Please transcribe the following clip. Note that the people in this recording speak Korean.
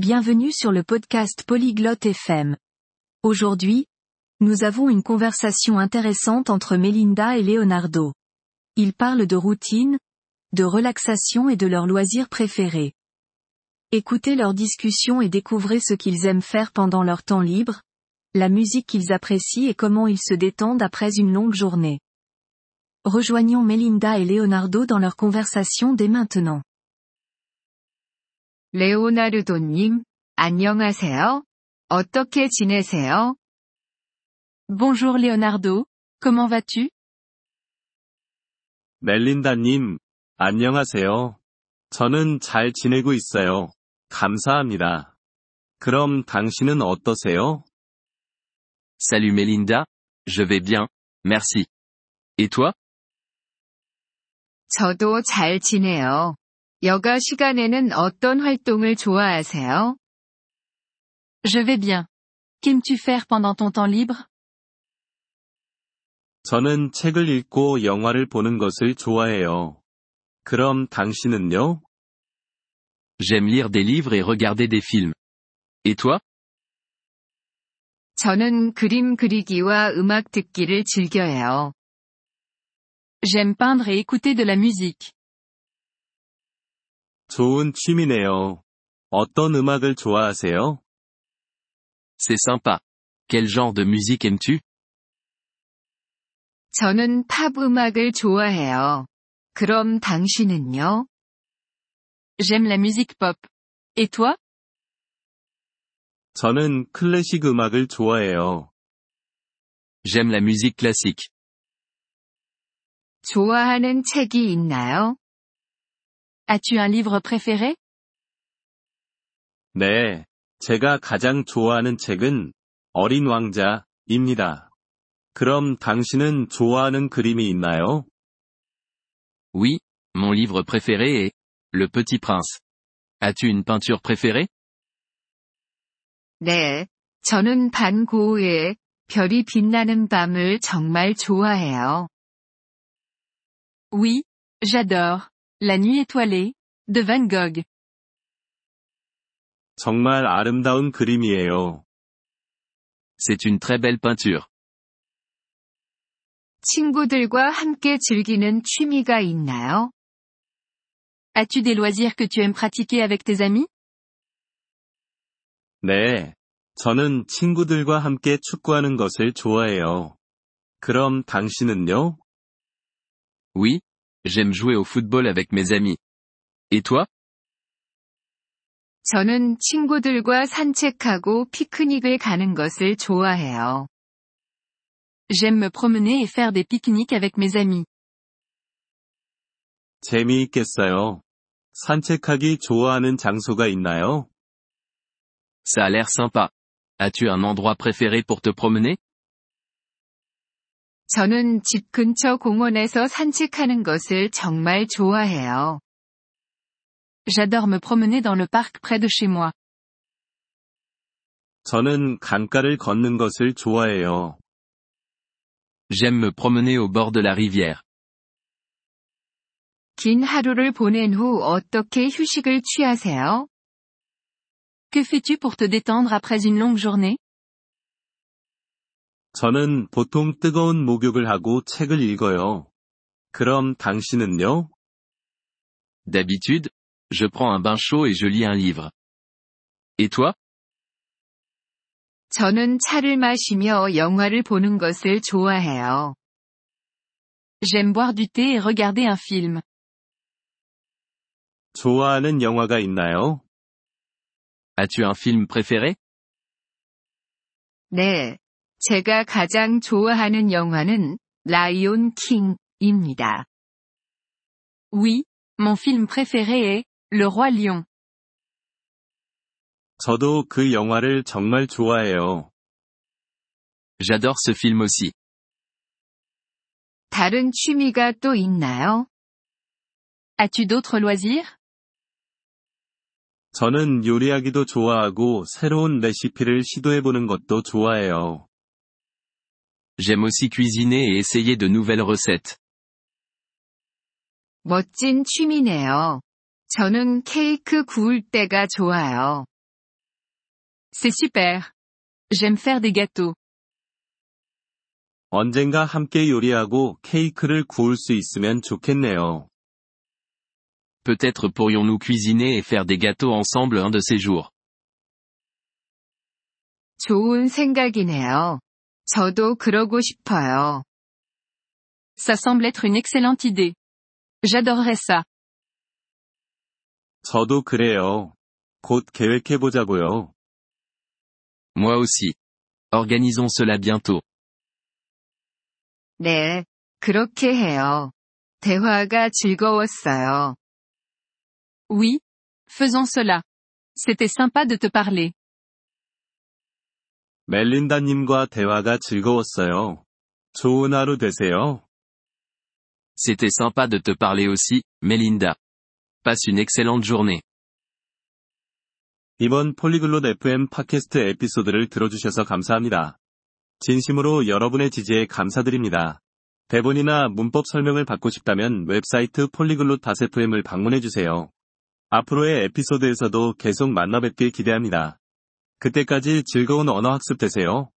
Bienvenue sur le podcast Polyglotte FM. Aujourd'hui, nous avons une conversation intéressante entre Melinda et Leonardo. Ils parlent de routine, de relaxation et de leurs loisirs préférés. Écoutez leur discussion et découvrez ce qu'ils aiment faire pendant leur temps libre, la musique qu'ils apprécient et comment ils se détendent après une longue journée. Rejoignons Melinda et Leonardo dans leur conversation dès maintenant. 레오나르도님, 안녕하세요. 어떻게 지내세요? Bonjour Leonardo, comment vas-tu? 멜린다님, 안녕하세요. 저는 잘 지내고 있어요. 감사합니다. 그럼 당신은 어떠세요? Salut Mélinda, je vais bien, merci. Et toi? 저도 잘 지내요. 여가 시간에는 어떤 활동을 좋아하세요? Je vais bien. Qu'aimes-tu faire pendant ton temps libre? 저는 책을 읽고 영화를 보는 것을 좋아해요. 그럼 당신은요? J'aime lire des livres et regarder des films. Et toi? 저는 그림 그리기와 음악 듣기를 즐겨해요. J'aime peindre et écouter de la musique. 좋은 취미네요. 어떤 음악을 좋아하세요? C'est sympa. Quel genre de musique aimes-tu? 저는 팝 음악을 좋아해요. 그럼 당신은요? J'aime la musique pop. Et toi? 저는 클래식 음악을 좋아해요. J'aime la musique classique. 좋아하는 책이 있나요? As-tu un livre préféré? 네, 제가 가장 좋아하는 책은 어린 왕자입니다. 그럼 당신은 좋아하는 그림이 있나요? Oui, mon livre préféré est Le Petit Prince. As-tu une peinture préférée? 네, 저는 반 고흐의 별이 빛나는 밤을 정말 좋아해요. Oui, j'adore. La nuit étoilée, de Van Gogh. 정말 아름다운 그림이에요. C'est une très belle peinture. 친구들과 함께 즐기는 취미가 있나요? As-tu des loisirs que tu aimes pratiquer avec tes amis? 네, 저는 친구들과 함께 축구하는 것을 좋아해요. 그럼 당신은요? Oui, j'aime jouer au football avec mes amis. Et toi? 저는 친구들과 산책하고 피크닉을 가는 것을 좋아해요. J'aime me promener et faire des pique-niques avec mes amis. 재미있겠어요. 산책하기 좋아하는 장소가 있나요? Ça a l'air sympa. As-tu un endroit préféré pour te promener? 저는 집 근처 공원에서 산책하는 것을 정말 좋아해요. J'adore me promener dans le parc près de chez moi. 저는 강가를 걷는 것을 좋아해요. J'aime me promener au bord de la rivière. 긴 하루를 보낸 후 어떻게 휴식을 취하세요? Que fais-tu pour te détendre après une longue journée? 저는 보통 뜨거운 목욕을 하고 책을 읽어요. 그럼 당신은요? D'habitude, je prends un bain chaud et je lis un livre. Et toi? 저는 차를 마시며 영화를 보는 것을 좋아해요. J'aime boire du thé et regarder un film. 좋아하는 영화가 있나요? As-tu un film préféré? 네. 제가 가장 좋아하는 영화는 라이온 킹입니다. Oui, mon film préféré est Le Roi Lion. 저도 그 영화를 정말 좋아해요. J'adore ce film aussi. 다른 취미가 또 있나요? As-tu d'autres loisirs? 저는 요리하기도 좋아하고 새로운 레시피를 시도해보는 것도 좋아해요. J'aime aussi cuisiner et essayer de nouvelles recettes. 멋진 취미네요. 저는 케이크 구울 때가 좋아요. C'est super. J'aime faire des gâteaux. 언젠가 함께 요리하고 케이크를 구울 수 있으면 좋겠네요. Peut-être pourrions-nous cuisiner et faire des gâteaux ensemble un de ces jours. 좋은 생각이네요. 저도 그러고 싶어요. Ça semble être une excellente idée. J'adorerais ça. 저도 그래요. 곧 계획해보자고요. Moi aussi. Organisons cela bientôt. 네, 그렇게 해요. 대화가 즐거웠어요. Oui. Faisons cela. C'était sympa de te parler. 멜린다님과 대화가 즐거웠어요. 좋은 하루 되세요. C'était sympa de te parler aussi, Melinda. Passe une excellente journée. 이번 폴리글롯 FM 팟캐스트 에피소드를 들어주셔서 감사합니다. 진심으로 여러분의 지지에 감사드립니다. 대본이나 문법 설명을 받고 싶다면 웹사이트 폴리글롯 FM을 방문해주세요. 앞으로의 에피소드에서도 계속 만나뵙길 기대합니다. 그때까지 즐거운 언어 학습 되세요.